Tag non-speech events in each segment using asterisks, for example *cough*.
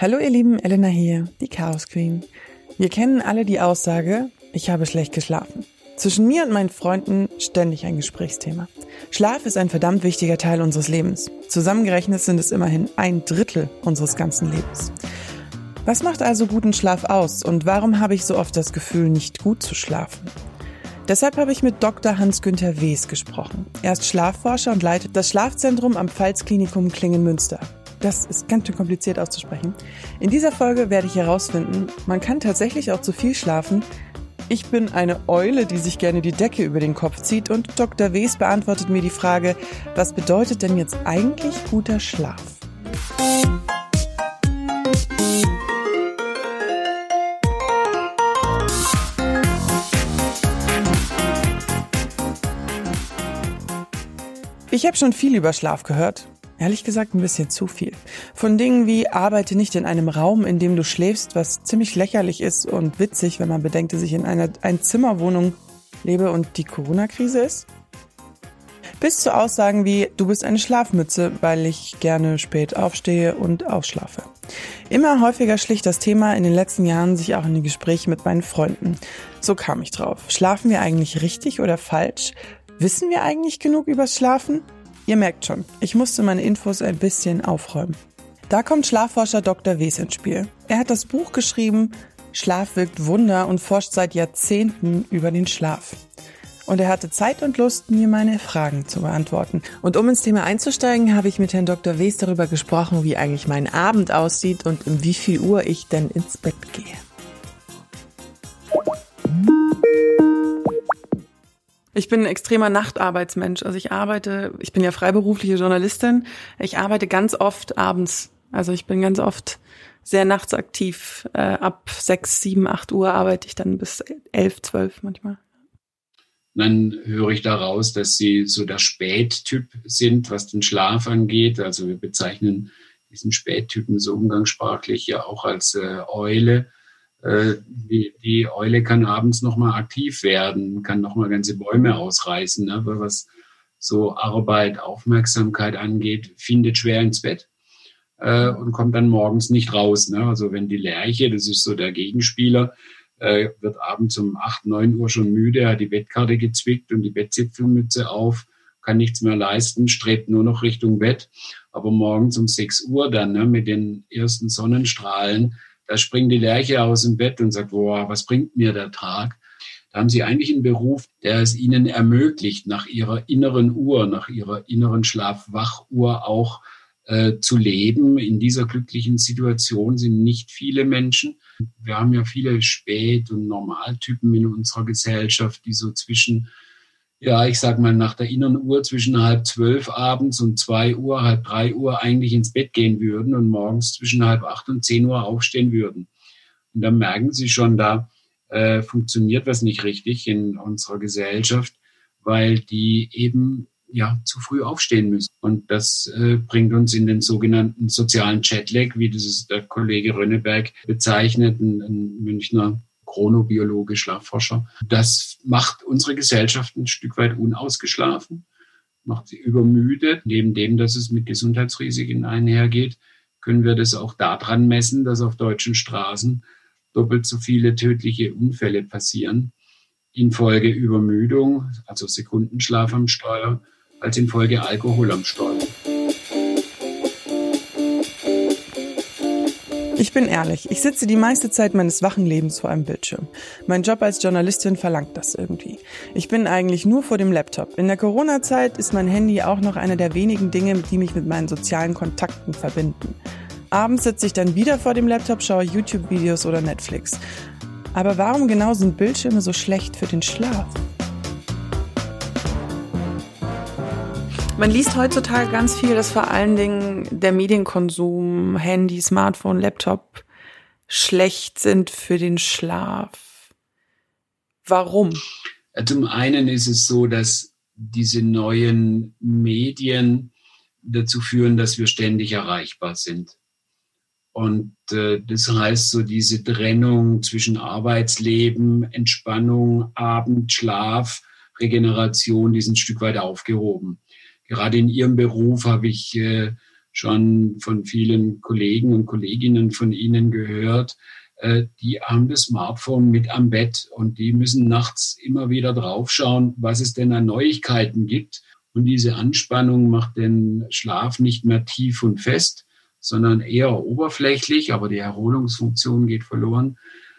Hallo ihr Lieben, Elena hier, die Chaos Queen. Wir kennen alle die Aussage, ich habe schlecht geschlafen. Zwischen mir und meinen Freunden ständig ein Gesprächsthema. Schlaf ist ein verdammt wichtiger Teil unseres Lebens. Zusammengerechnet sind es immerhin ein Drittel unseres ganzen Lebens. Was macht also guten Schlaf aus und warum habe ich so oft das Gefühl, nicht gut zu schlafen? Deshalb habe ich mit Dr. Hans-Günther Wes gesprochen. Er ist Schlafforscher und leitet das Schlafzentrum am Pfalzklinikum Klingen-Münster. Das ist ganz schön kompliziert auszusprechen. In dieser Folge werde ich herausfinden, man kann tatsächlich auch zu viel schlafen. Ich bin eine Eule, die sich gerne die Decke über den Kopf zieht und Dr. Wes beantwortet mir die Frage, was bedeutet denn jetzt eigentlich guter Schlaf? Ich habe schon viel über Schlaf gehört. Ehrlich gesagt ein bisschen zu viel. Von Dingen wie arbeite nicht in einem Raum, in dem du schläfst, was ziemlich lächerlich ist und witzig, wenn man bedenkt, dass ich in einer Einzimmerwohnung lebe und die Corona-Krise ist. Bis zu Aussagen wie du bist eine Schlafmütze, weil ich gerne spät aufstehe und ausschlafe. Immer häufiger schlich das Thema in den letzten Jahren sich auch in die Gespräche mit meinen Freunden. So kam ich drauf. Schlafen wir eigentlich richtig oder falsch? Wissen wir eigentlich genug übers Schlafen? Ihr merkt schon, ich musste meine Infos ein bisschen aufräumen. Da kommt Schlafforscher Dr. Wes ins Spiel. Er hat das Buch geschrieben Schlaf wirkt Wunder und forscht seit Jahrzehnten über den Schlaf. Und er hatte Zeit und Lust, mir meine Fragen zu beantworten. Und um ins Thema einzusteigen, habe ich mit Herrn Dr. Wes darüber gesprochen, wie eigentlich mein Abend aussieht und um wie viel Uhr ich denn ins Bett gehe. Ich bin ein extremer Nachtarbeitsmensch. Also ich arbeite, ich bin ja freiberufliche Journalistin. Ich arbeite ganz oft abends. Also ich bin ganz oft sehr nachts aktiv. Äh, ab sechs, sieben, acht Uhr arbeite ich dann bis elf, zwölf manchmal. Dann höre ich daraus, dass Sie so der Spättyp sind, was den Schlaf angeht. Also wir bezeichnen diesen Spättypen so umgangssprachlich ja auch als äh, Eule. Äh, die, die Eule kann abends nochmal aktiv werden, kann nochmal ganze Bäume ausreißen, ne? was so Arbeit, Aufmerksamkeit angeht, findet schwer ins Bett äh, und kommt dann morgens nicht raus. Ne? Also wenn die Lerche, das ist so der Gegenspieler, äh, wird abends um 8, 9 Uhr schon müde, hat die Bettkarte gezwickt und die Bettzipfelmütze auf, kann nichts mehr leisten, strebt nur noch Richtung Bett. Aber morgens um 6 Uhr dann ne, mit den ersten Sonnenstrahlen da springt die Lerche aus dem Bett und sagt, boah, was bringt mir der Tag? Da haben sie eigentlich einen Beruf, der es ihnen ermöglicht, nach ihrer inneren Uhr, nach ihrer inneren Schlafwachuhr auch äh, zu leben. In dieser glücklichen Situation sind nicht viele Menschen. Wir haben ja viele Spät- und Normaltypen in unserer Gesellschaft, die so zwischen ja, ich sag mal, nach der inneren Uhr zwischen halb zwölf abends und zwei Uhr, halb drei Uhr eigentlich ins Bett gehen würden und morgens zwischen halb acht und zehn Uhr aufstehen würden. Und dann merken Sie schon, da äh, funktioniert was nicht richtig in unserer Gesellschaft, weil die eben ja zu früh aufstehen müssen. Und das äh, bringt uns in den sogenannten sozialen Chatlag, wie das der Kollege Rönneberg bezeichnet, ein, ein Münchner chronobiologe Schlafforscher. Das macht unsere Gesellschaft ein Stück weit unausgeschlafen, macht sie übermüdet. Neben dem, dass es mit Gesundheitsrisiken einhergeht, können wir das auch daran messen, dass auf deutschen Straßen doppelt so viele tödliche Unfälle passieren infolge Übermüdung, also Sekundenschlaf am Steuer, als infolge Alkohol am Steuer. Ich bin ehrlich, ich sitze die meiste Zeit meines wachen Lebens vor einem Bildschirm. Mein Job als Journalistin verlangt das irgendwie. Ich bin eigentlich nur vor dem Laptop. In der Corona-Zeit ist mein Handy auch noch einer der wenigen Dinge, die mich mit meinen sozialen Kontakten verbinden. Abends sitze ich dann wieder vor dem Laptop, schaue YouTube-Videos oder Netflix. Aber warum genau sind Bildschirme so schlecht für den Schlaf? Man liest heutzutage ganz viel, dass vor allen Dingen der Medienkonsum, Handy, Smartphone, Laptop schlecht sind für den Schlaf. Warum? Zum einen ist es so, dass diese neuen Medien dazu führen, dass wir ständig erreichbar sind. Und äh, das heißt, so diese Trennung zwischen Arbeitsleben, Entspannung, Abend, Schlaf, Regeneration, die sind ein Stück weit aufgehoben gerade in Ihrem Beruf habe ich äh, schon von vielen Kollegen und Kolleginnen von Ihnen gehört, äh, die haben das Smartphone mit am Bett und die müssen nachts immer wieder draufschauen, was es denn an Neuigkeiten gibt. Und diese Anspannung macht den Schlaf nicht mehr tief und fest, sondern eher oberflächlich, aber die Erholungsfunktion geht verloren.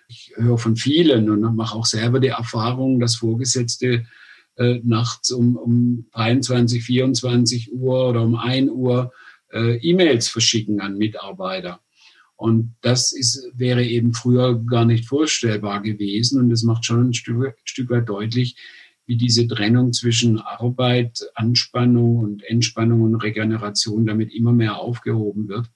Ich höre von vielen und mache auch selber die Erfahrung, dass Vorgesetzte äh, nachts um, um 23, 24 Uhr oder um 1 Uhr äh, E-Mails verschicken an Mitarbeiter. Und das ist, wäre eben früher gar nicht vorstellbar gewesen. Und das macht schon ein Stück, Stück weit deutlich, wie diese Trennung zwischen Arbeit, Anspannung und Entspannung und Regeneration damit immer mehr aufgehoben wird.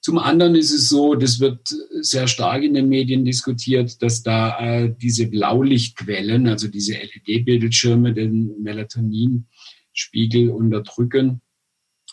Zum anderen ist es so, das wird sehr stark in den Medien diskutiert, dass da äh, diese Blaulichtquellen, also diese LED-Bildschirme, den Melatoninspiegel unterdrücken.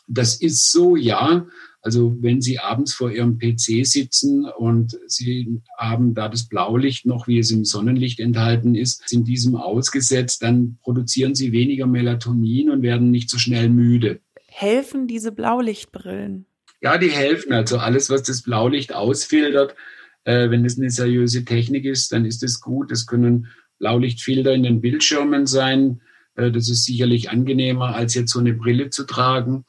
Das ist so, ja, also wenn Sie abends vor Ihrem PC sitzen und Sie haben da das Blaulicht noch, wie es im Sonnenlicht enthalten ist, sind diesem ausgesetzt, dann produzieren Sie weniger Melatonin und werden nicht so schnell müde. Helfen diese Blaulichtbrillen? Ja, die helfen. Also alles, was das Blaulicht ausfiltert, äh, wenn es eine seriöse Technik ist, dann ist es gut. Es können Blaulichtfilter in den Bildschirmen sein. Äh, das ist sicherlich angenehmer, als jetzt so eine Brille zu tragen.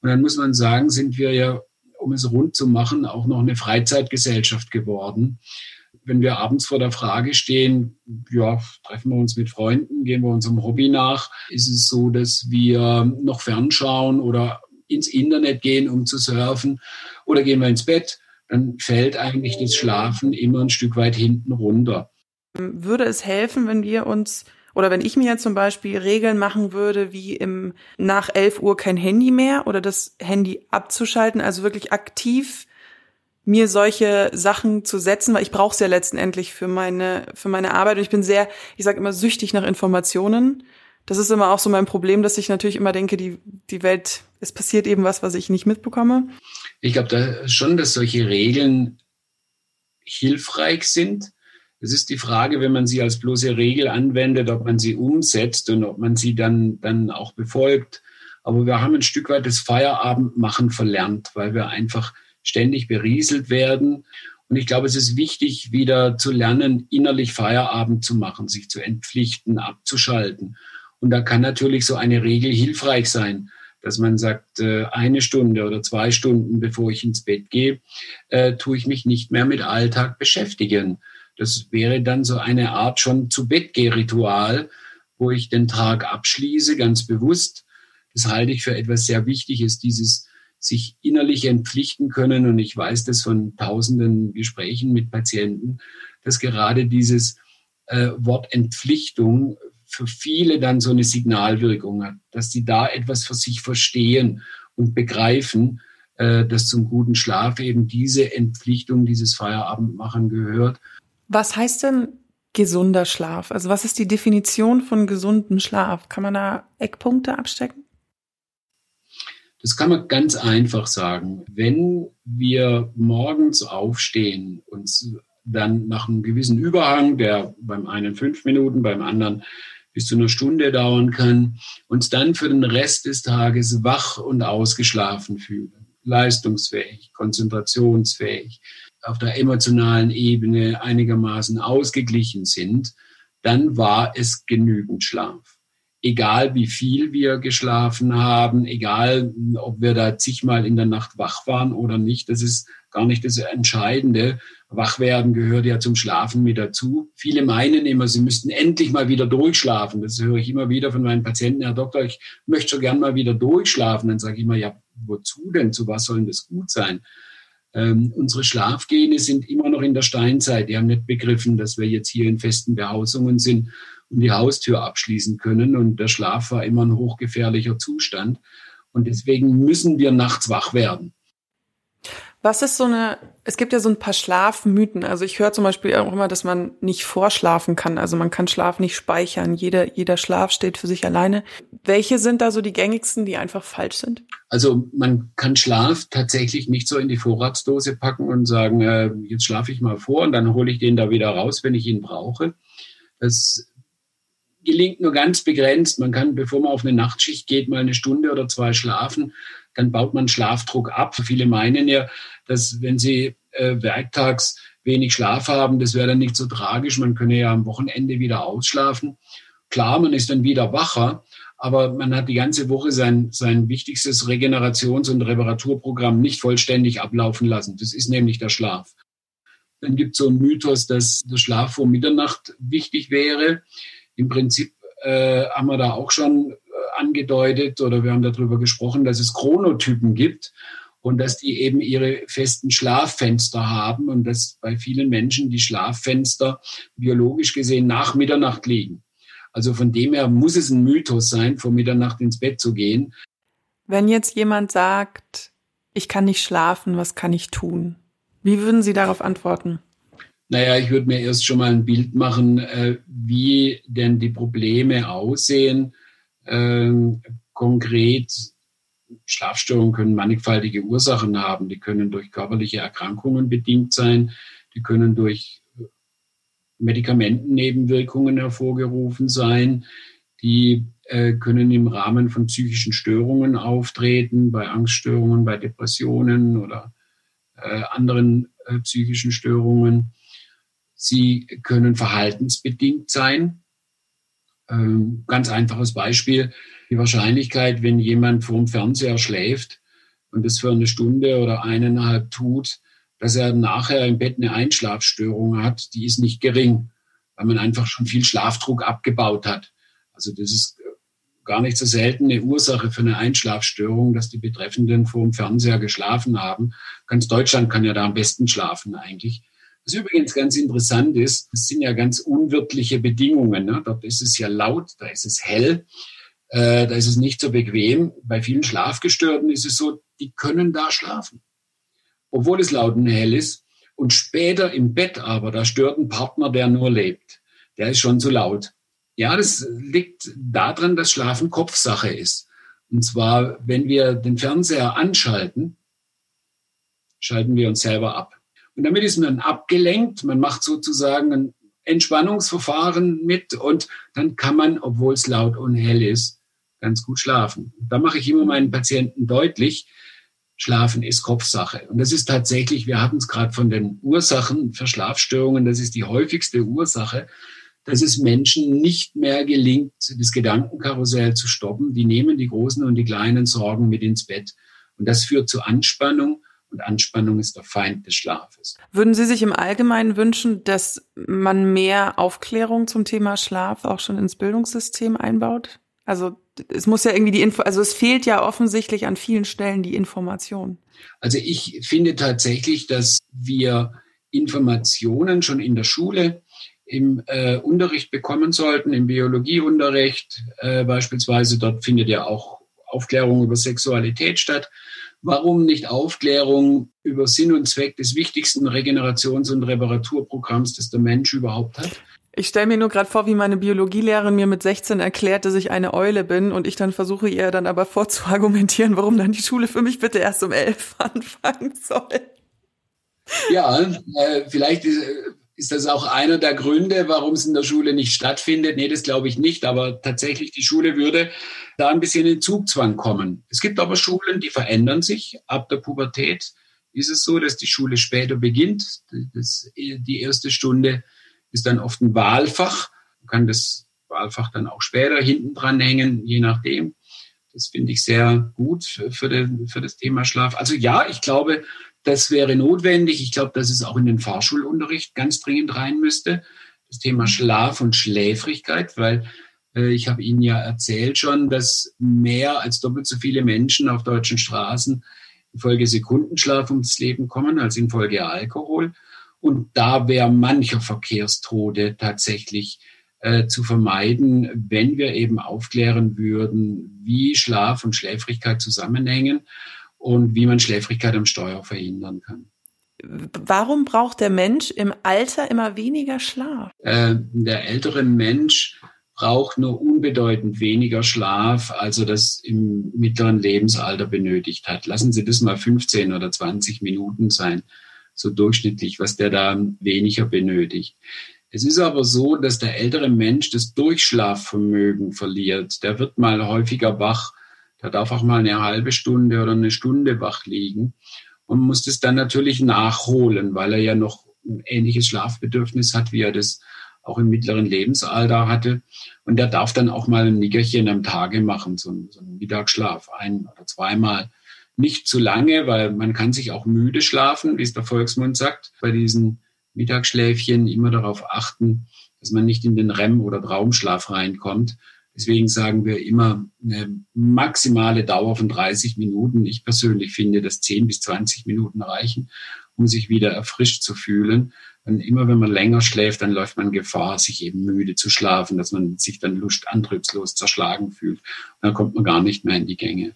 Und dann muss man sagen, sind wir ja, um es rund zu machen, auch noch eine Freizeitgesellschaft geworden. Wenn wir abends vor der Frage stehen, ja, treffen wir uns mit Freunden, gehen wir unserem Hobby nach, ist es so, dass wir noch fernschauen oder ins Internet gehen, um zu surfen, oder gehen wir ins Bett, dann fällt eigentlich das Schlafen immer ein Stück weit hinten runter. Würde es helfen, wenn wir uns oder wenn ich mir zum Beispiel Regeln machen würde, wie im nach 11 Uhr kein Handy mehr oder das Handy abzuschalten, also wirklich aktiv mir solche Sachen zu setzen, weil ich brauche es ja letztendlich für meine für meine Arbeit und ich bin sehr, ich sage immer süchtig nach Informationen. Das ist immer auch so mein Problem, dass ich natürlich immer denke, die die Welt, es passiert eben was, was ich nicht mitbekomme. Ich glaube da schon, dass solche Regeln hilfreich sind, es ist die Frage, wenn man sie als bloße Regel anwendet, ob man sie umsetzt und ob man sie dann, dann auch befolgt. Aber wir haben ein Stück weit das Feierabendmachen verlernt, weil wir einfach ständig berieselt werden. Und ich glaube, es ist wichtig, wieder zu lernen, innerlich Feierabend zu machen, sich zu entpflichten, abzuschalten. Und da kann natürlich so eine Regel hilfreich sein, dass man sagt, äh, eine Stunde oder zwei Stunden, bevor ich ins Bett gehe, äh, tue ich mich nicht mehr mit Alltag beschäftigen. Das wäre dann so eine Art schon zu Bett Ritual, wo ich den Tag abschließe, ganz bewusst. Das halte ich für etwas sehr Wichtiges, dieses sich innerlich entpflichten können. Und ich weiß das von tausenden Gesprächen mit Patienten, dass gerade dieses äh, Wort Entpflichtung für viele dann so eine Signalwirkung hat, dass sie da etwas für sich verstehen und begreifen, äh, dass zum guten Schlaf eben diese Entpflichtung, dieses Feierabendmachen gehört was heißt denn gesunder Schlaf? Also was ist die Definition von gesundem Schlaf? Kann man da Eckpunkte abstecken? Das kann man ganz einfach sagen. Wenn wir morgens aufstehen, und dann nach einem gewissen Überhang, der beim einen fünf Minuten, beim anderen bis zu einer Stunde dauern kann, uns dann für den Rest des Tages wach und ausgeschlafen fühlen, leistungsfähig, konzentrationsfähig, auf der emotionalen Ebene einigermaßen ausgeglichen sind, dann war es genügend Schlaf. Egal wie viel wir geschlafen haben, egal ob wir da zigmal in der Nacht wach waren oder nicht, das ist gar nicht das Entscheidende. Wachwerden gehört ja zum Schlafen mit dazu. Viele meinen immer, sie müssten endlich mal wieder durchschlafen. Das höre ich immer wieder von meinen Patienten. Herr Doktor, ich möchte so gern mal wieder durchschlafen. Dann sage ich immer, ja, wozu denn? Zu was soll denn das gut sein? Ähm, unsere Schlafgene sind immer noch in der Steinzeit. Die haben nicht begriffen, dass wir jetzt hier in festen Behausungen sind und die Haustür abschließen können. Und der Schlaf war immer ein hochgefährlicher Zustand. Und deswegen müssen wir nachts wach werden. Was ist so eine, es gibt ja so ein paar Schlafmythen. Also ich höre zum Beispiel auch immer, dass man nicht vorschlafen kann. Also man kann Schlaf nicht speichern. Jeder, jeder Schlaf steht für sich alleine. Welche sind da so die gängigsten, die einfach falsch sind? Also man kann Schlaf tatsächlich nicht so in die Vorratsdose packen und sagen, äh, jetzt schlafe ich mal vor und dann hole ich den da wieder raus, wenn ich ihn brauche. Das gelingt nur ganz begrenzt. Man kann, bevor man auf eine Nachtschicht geht, mal eine Stunde oder zwei schlafen. Dann baut man Schlafdruck ab. Viele meinen ja, dass wenn sie äh, werktags wenig Schlaf haben, das wäre dann nicht so tragisch. Man könne ja am Wochenende wieder ausschlafen. Klar, man ist dann wieder wacher, aber man hat die ganze Woche sein, sein wichtigstes Regenerations- und Reparaturprogramm nicht vollständig ablaufen lassen. Das ist nämlich der Schlaf. Dann gibt es so einen Mythos, dass der Schlaf vor Mitternacht wichtig wäre. Im Prinzip äh, haben wir da auch schon angedeutet oder wir haben darüber gesprochen, dass es Chronotypen gibt und dass die eben ihre festen Schlaffenster haben und dass bei vielen Menschen die Schlaffenster biologisch gesehen nach Mitternacht liegen. Also von dem her muss es ein Mythos sein, vor Mitternacht ins Bett zu gehen. Wenn jetzt jemand sagt, ich kann nicht schlafen, was kann ich tun? Wie würden Sie darauf antworten? Naja, ich würde mir erst schon mal ein Bild machen, äh, wie denn die Probleme aussehen. Ähm, konkret, Schlafstörungen können mannigfaltige Ursachen haben. Die können durch körperliche Erkrankungen bedingt sein. Die können durch Medikamentennebenwirkungen hervorgerufen sein. Die äh, können im Rahmen von psychischen Störungen auftreten, bei Angststörungen, bei Depressionen oder äh, anderen äh, psychischen Störungen. Sie können verhaltensbedingt sein. Ähm, ganz einfaches Beispiel. Die Wahrscheinlichkeit, wenn jemand vorm Fernseher schläft und das für eine Stunde oder eineinhalb tut, dass er nachher im Bett eine Einschlafstörung hat, die ist nicht gering, weil man einfach schon viel Schlafdruck abgebaut hat. Also das ist gar nicht so selten eine Ursache für eine Einschlafstörung, dass die Betreffenden vor dem Fernseher geschlafen haben. Ganz Deutschland kann ja da am besten schlafen eigentlich. Was übrigens ganz interessant ist, das sind ja ganz unwirtliche Bedingungen. Ne? Dort ist es ja laut, da ist es hell, äh, da ist es nicht so bequem. Bei vielen Schlafgestörten ist es so, die können da schlafen, obwohl es laut und hell ist. Und später im Bett aber, da stört ein Partner, der nur lebt. Der ist schon zu laut. Ja, das liegt daran, dass Schlafen Kopfsache ist. Und zwar, wenn wir den Fernseher anschalten, schalten wir uns selber ab. Und damit ist man abgelenkt, man macht sozusagen ein Entspannungsverfahren mit und dann kann man, obwohl es laut und hell ist, ganz gut schlafen. Da mache ich immer meinen Patienten deutlich, Schlafen ist Kopfsache. Und das ist tatsächlich, wir hatten es gerade von den Ursachen für Schlafstörungen, das ist die häufigste Ursache dass es Menschen nicht mehr gelingt, das Gedankenkarussell zu stoppen. Die nehmen die großen und die kleinen Sorgen mit ins Bett. Und das führt zu Anspannung. Und Anspannung ist der Feind des Schlafes. Würden Sie sich im Allgemeinen wünschen, dass man mehr Aufklärung zum Thema Schlaf auch schon ins Bildungssystem einbaut? Also es muss ja irgendwie die Info, also es fehlt ja offensichtlich an vielen Stellen die Information. Also ich finde tatsächlich, dass wir Informationen schon in der Schule im äh, Unterricht bekommen sollten, im Biologieunterricht äh, beispielsweise. Dort findet ja auch Aufklärung über Sexualität statt. Warum nicht Aufklärung über Sinn und Zweck des wichtigsten Regenerations- und Reparaturprogramms, das der Mensch überhaupt hat? Ich stelle mir nur gerade vor, wie meine Biologielehrerin mir mit 16 erklärt, dass ich eine Eule bin und ich dann versuche ihr dann aber vorzuargumentieren, warum dann die Schule für mich bitte erst um elf *laughs* anfangen soll. Ja, äh, vielleicht ist, ist das auch einer der Gründe, warum es in der Schule nicht stattfindet? Nee, das glaube ich nicht. Aber tatsächlich, die Schule würde da ein bisschen in Zugzwang kommen. Es gibt aber Schulen, die verändern sich. Ab der Pubertät ist es so, dass die Schule später beginnt. Das, die erste Stunde ist dann oft ein Wahlfach. Man kann das Wahlfach dann auch später hinten dran hängen, je nachdem. Das finde ich sehr gut für, den, für das Thema Schlaf. Also ja, ich glaube, das wäre notwendig. Ich glaube, dass es auch in den Fahrschulunterricht ganz dringend rein müsste. Das Thema Schlaf und Schläfrigkeit, weil äh, ich habe Ihnen ja erzählt schon, dass mehr als doppelt so viele Menschen auf deutschen Straßen infolge Sekundenschlaf ums Leben kommen als infolge Alkohol. Und da wäre mancher Verkehrstode tatsächlich äh, zu vermeiden, wenn wir eben aufklären würden, wie Schlaf und Schläfrigkeit zusammenhängen und wie man Schläfrigkeit am Steuer verhindern kann. Warum braucht der Mensch im Alter immer weniger Schlaf? Äh, der ältere Mensch braucht nur unbedeutend weniger Schlaf, als er das im mittleren Lebensalter benötigt hat. Lassen Sie das mal 15 oder 20 Minuten sein, so durchschnittlich, was der da weniger benötigt. Es ist aber so, dass der ältere Mensch das Durchschlafvermögen verliert. Der wird mal häufiger wach. Der darf auch mal eine halbe Stunde oder eine Stunde wach liegen und muss das dann natürlich nachholen, weil er ja noch ein ähnliches Schlafbedürfnis hat, wie er das auch im mittleren Lebensalter hatte. Und der darf dann auch mal ein Nickerchen am Tage machen, so, so einen Mittagsschlaf, ein oder zweimal. Nicht zu lange, weil man kann sich auch müde schlafen, wie es der Volksmund sagt, bei diesen Mittagsschläfchen immer darauf achten, dass man nicht in den REM- oder Traumschlaf reinkommt. Deswegen sagen wir immer eine maximale Dauer von 30 Minuten. Ich persönlich finde, dass 10 bis 20 Minuten reichen, um sich wieder erfrischt zu fühlen. Und immer wenn man länger schläft, dann läuft man Gefahr, sich eben müde zu schlafen, dass man sich dann lustantriebslos zerschlagen fühlt. Und dann kommt man gar nicht mehr in die Gänge.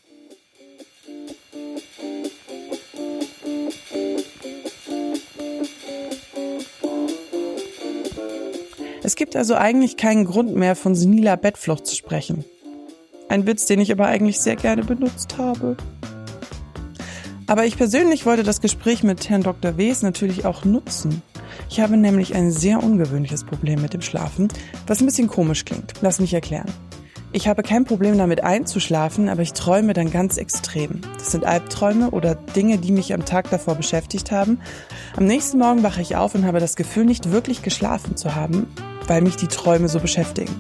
Gibt also eigentlich keinen Grund mehr, von seniler Bettflucht zu sprechen. Ein Witz, den ich aber eigentlich sehr gerne benutzt habe. Aber ich persönlich wollte das Gespräch mit Herrn Dr. Wes natürlich auch nutzen. Ich habe nämlich ein sehr ungewöhnliches Problem mit dem Schlafen, was ein bisschen komisch klingt. Lass mich erklären. Ich habe kein Problem damit einzuschlafen, aber ich träume dann ganz extrem. Das sind Albträume oder Dinge, die mich am Tag davor beschäftigt haben. Am nächsten Morgen wache ich auf und habe das Gefühl, nicht wirklich geschlafen zu haben, weil mich die Träume so beschäftigen.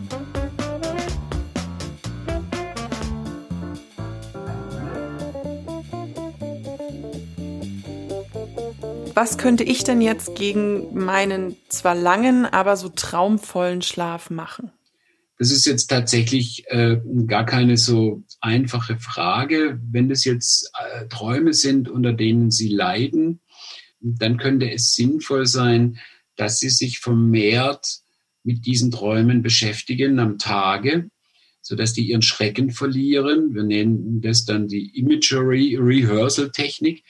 Was könnte ich denn jetzt gegen meinen zwar langen, aber so traumvollen Schlaf machen? Das ist jetzt tatsächlich äh, gar keine so einfache Frage. Wenn das jetzt äh, Träume sind, unter denen Sie leiden, dann könnte es sinnvoll sein, dass Sie sich vermehrt mit diesen Träumen beschäftigen am Tage, so dass die ihren Schrecken verlieren. Wir nennen das dann die Imagery Rehearsal Technik.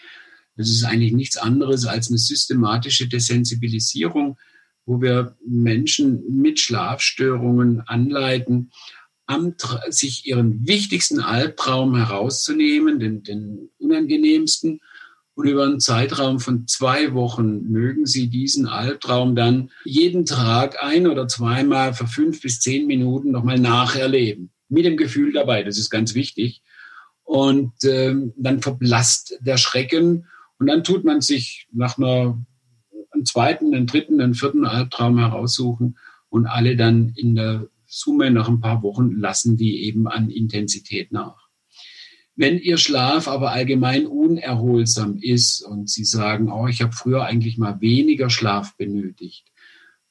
Das ist eigentlich nichts anderes als eine systematische Desensibilisierung, wo wir Menschen mit Schlafstörungen anleiten, sich ihren wichtigsten Albtraum herauszunehmen, den, den unangenehmsten, und über einen Zeitraum von zwei Wochen mögen Sie diesen Albtraum dann jeden Tag ein oder zweimal für fünf bis zehn Minuten nochmal nacherleben. Mit dem Gefühl dabei, das ist ganz wichtig. Und ähm, dann verblasst der Schrecken und dann tut man sich nach einer, einem zweiten, einem dritten, einem vierten Albtraum heraussuchen und alle dann in der Summe nach ein paar Wochen lassen die eben an Intensität nach. Wenn Ihr Schlaf aber allgemein unerholsam ist und Sie sagen, oh, ich habe früher eigentlich mal weniger Schlaf benötigt,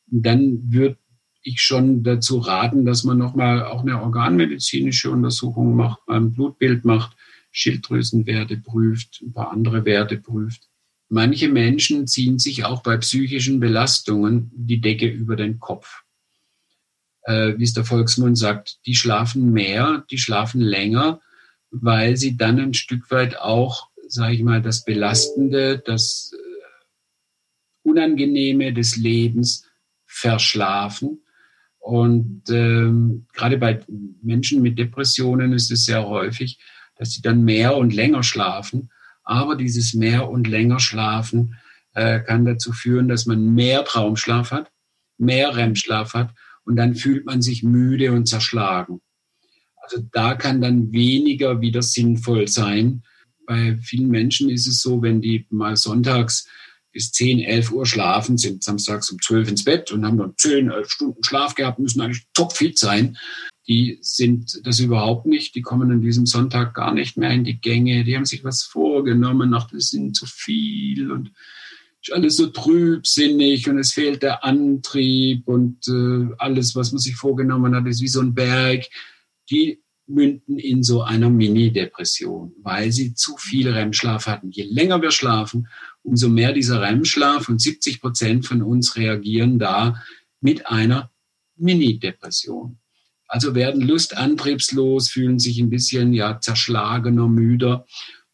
dann würde ich schon dazu raten, dass man nochmal auch eine organmedizinische Untersuchung macht, ein Blutbild macht, Schilddrüsenwerte prüft, ein paar andere Werte prüft. Manche Menschen ziehen sich auch bei psychischen Belastungen die Decke über den Kopf. Äh, wie es der Volksmund sagt, die schlafen mehr, die schlafen länger, weil sie dann ein Stück weit auch, sage ich mal, das Belastende, das äh, Unangenehme des Lebens verschlafen. Und ähm, gerade bei Menschen mit Depressionen ist es sehr häufig, dass sie dann mehr und länger schlafen. Aber dieses mehr und länger Schlafen äh, kann dazu führen, dass man mehr Traumschlaf hat, mehr REM-Schlaf hat und dann fühlt man sich müde und zerschlagen. Also da kann dann weniger wieder sinnvoll sein. Bei vielen Menschen ist es so, wenn die mal sonntags bis 10, 11 Uhr schlafen, sind samstags um 12 ins Bett und haben dann 10, 11 Stunden Schlaf gehabt, müssen eigentlich topfit sein. Die sind das überhaupt nicht. Die kommen an diesem Sonntag gar nicht mehr in die Gänge. Die haben sich was vorgenommen, ach, das sind zu viel und ist alles so trübsinnig und es fehlt der Antrieb und äh, alles, was man sich vorgenommen hat, ist wie so ein Berg die münden in so einer Mini-Depression, weil sie zu viel REM-Schlaf hatten. Je länger wir schlafen, umso mehr dieser REM-Schlaf und 70 Prozent von uns reagieren da mit einer Mini-Depression. Also werden lustantriebslos, fühlen sich ein bisschen ja zerschlagener, müder.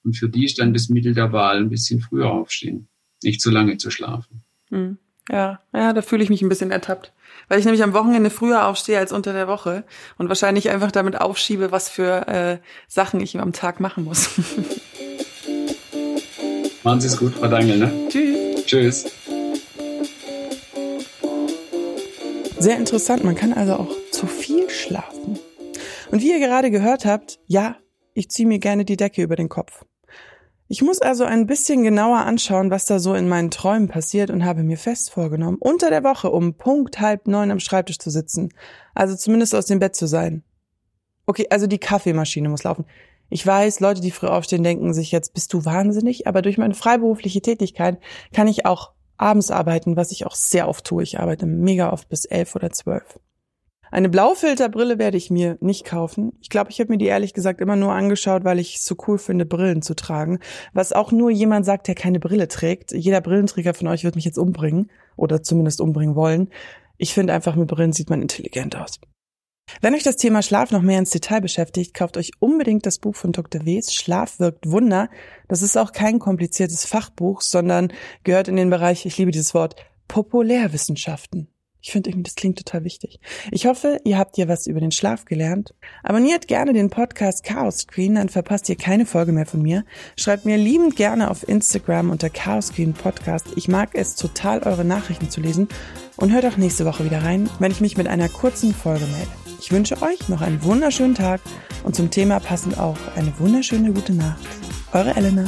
Und für die ist dann das Mittel der Wahl ein bisschen früher aufstehen, nicht zu lange zu schlafen. Hm. Ja, ja, da fühle ich mich ein bisschen ertappt. Weil ich nämlich am Wochenende früher aufstehe als unter der Woche und wahrscheinlich einfach damit aufschiebe, was für äh, Sachen ich am Tag machen muss. *laughs* Machen Sie es gut, Frau Dangel, ne? Tschüss. Tschüss. Sehr interessant, man kann also auch zu viel schlafen. Und wie ihr gerade gehört habt, ja, ich ziehe mir gerne die Decke über den Kopf. Ich muss also ein bisschen genauer anschauen, was da so in meinen Träumen passiert und habe mir fest vorgenommen, unter der Woche um Punkt halb neun am Schreibtisch zu sitzen. Also zumindest aus dem Bett zu sein. Okay, also die Kaffeemaschine muss laufen. Ich weiß, Leute, die früh aufstehen, denken sich jetzt, bist du wahnsinnig? Aber durch meine freiberufliche Tätigkeit kann ich auch abends arbeiten, was ich auch sehr oft tue. Ich arbeite mega oft bis elf oder zwölf. Eine Blaufilterbrille werde ich mir nicht kaufen. Ich glaube, ich habe mir die ehrlich gesagt immer nur angeschaut, weil ich es so cool finde, Brillen zu tragen. Was auch nur jemand sagt, der keine Brille trägt. Jeder Brillenträger von euch wird mich jetzt umbringen oder zumindest umbringen wollen. Ich finde einfach, mit Brillen sieht man intelligent aus. Wenn euch das Thema Schlaf noch mehr ins Detail beschäftigt, kauft euch unbedingt das Buch von Dr. Ws. Schlaf wirkt Wunder. Das ist auch kein kompliziertes Fachbuch, sondern gehört in den Bereich, ich liebe dieses Wort, Populärwissenschaften. Ich finde irgendwie, das klingt total wichtig. Ich hoffe, ihr habt hier was über den Schlaf gelernt. Abonniert gerne den Podcast Chaos Screen, dann verpasst ihr keine Folge mehr von mir. Schreibt mir liebend gerne auf Instagram unter Chaos Screen Podcast. Ich mag es total, eure Nachrichten zu lesen. Und hört auch nächste Woche wieder rein, wenn ich mich mit einer kurzen Folge melde. Ich wünsche euch noch einen wunderschönen Tag und zum Thema passend auch eine wunderschöne gute Nacht. Eure Elena.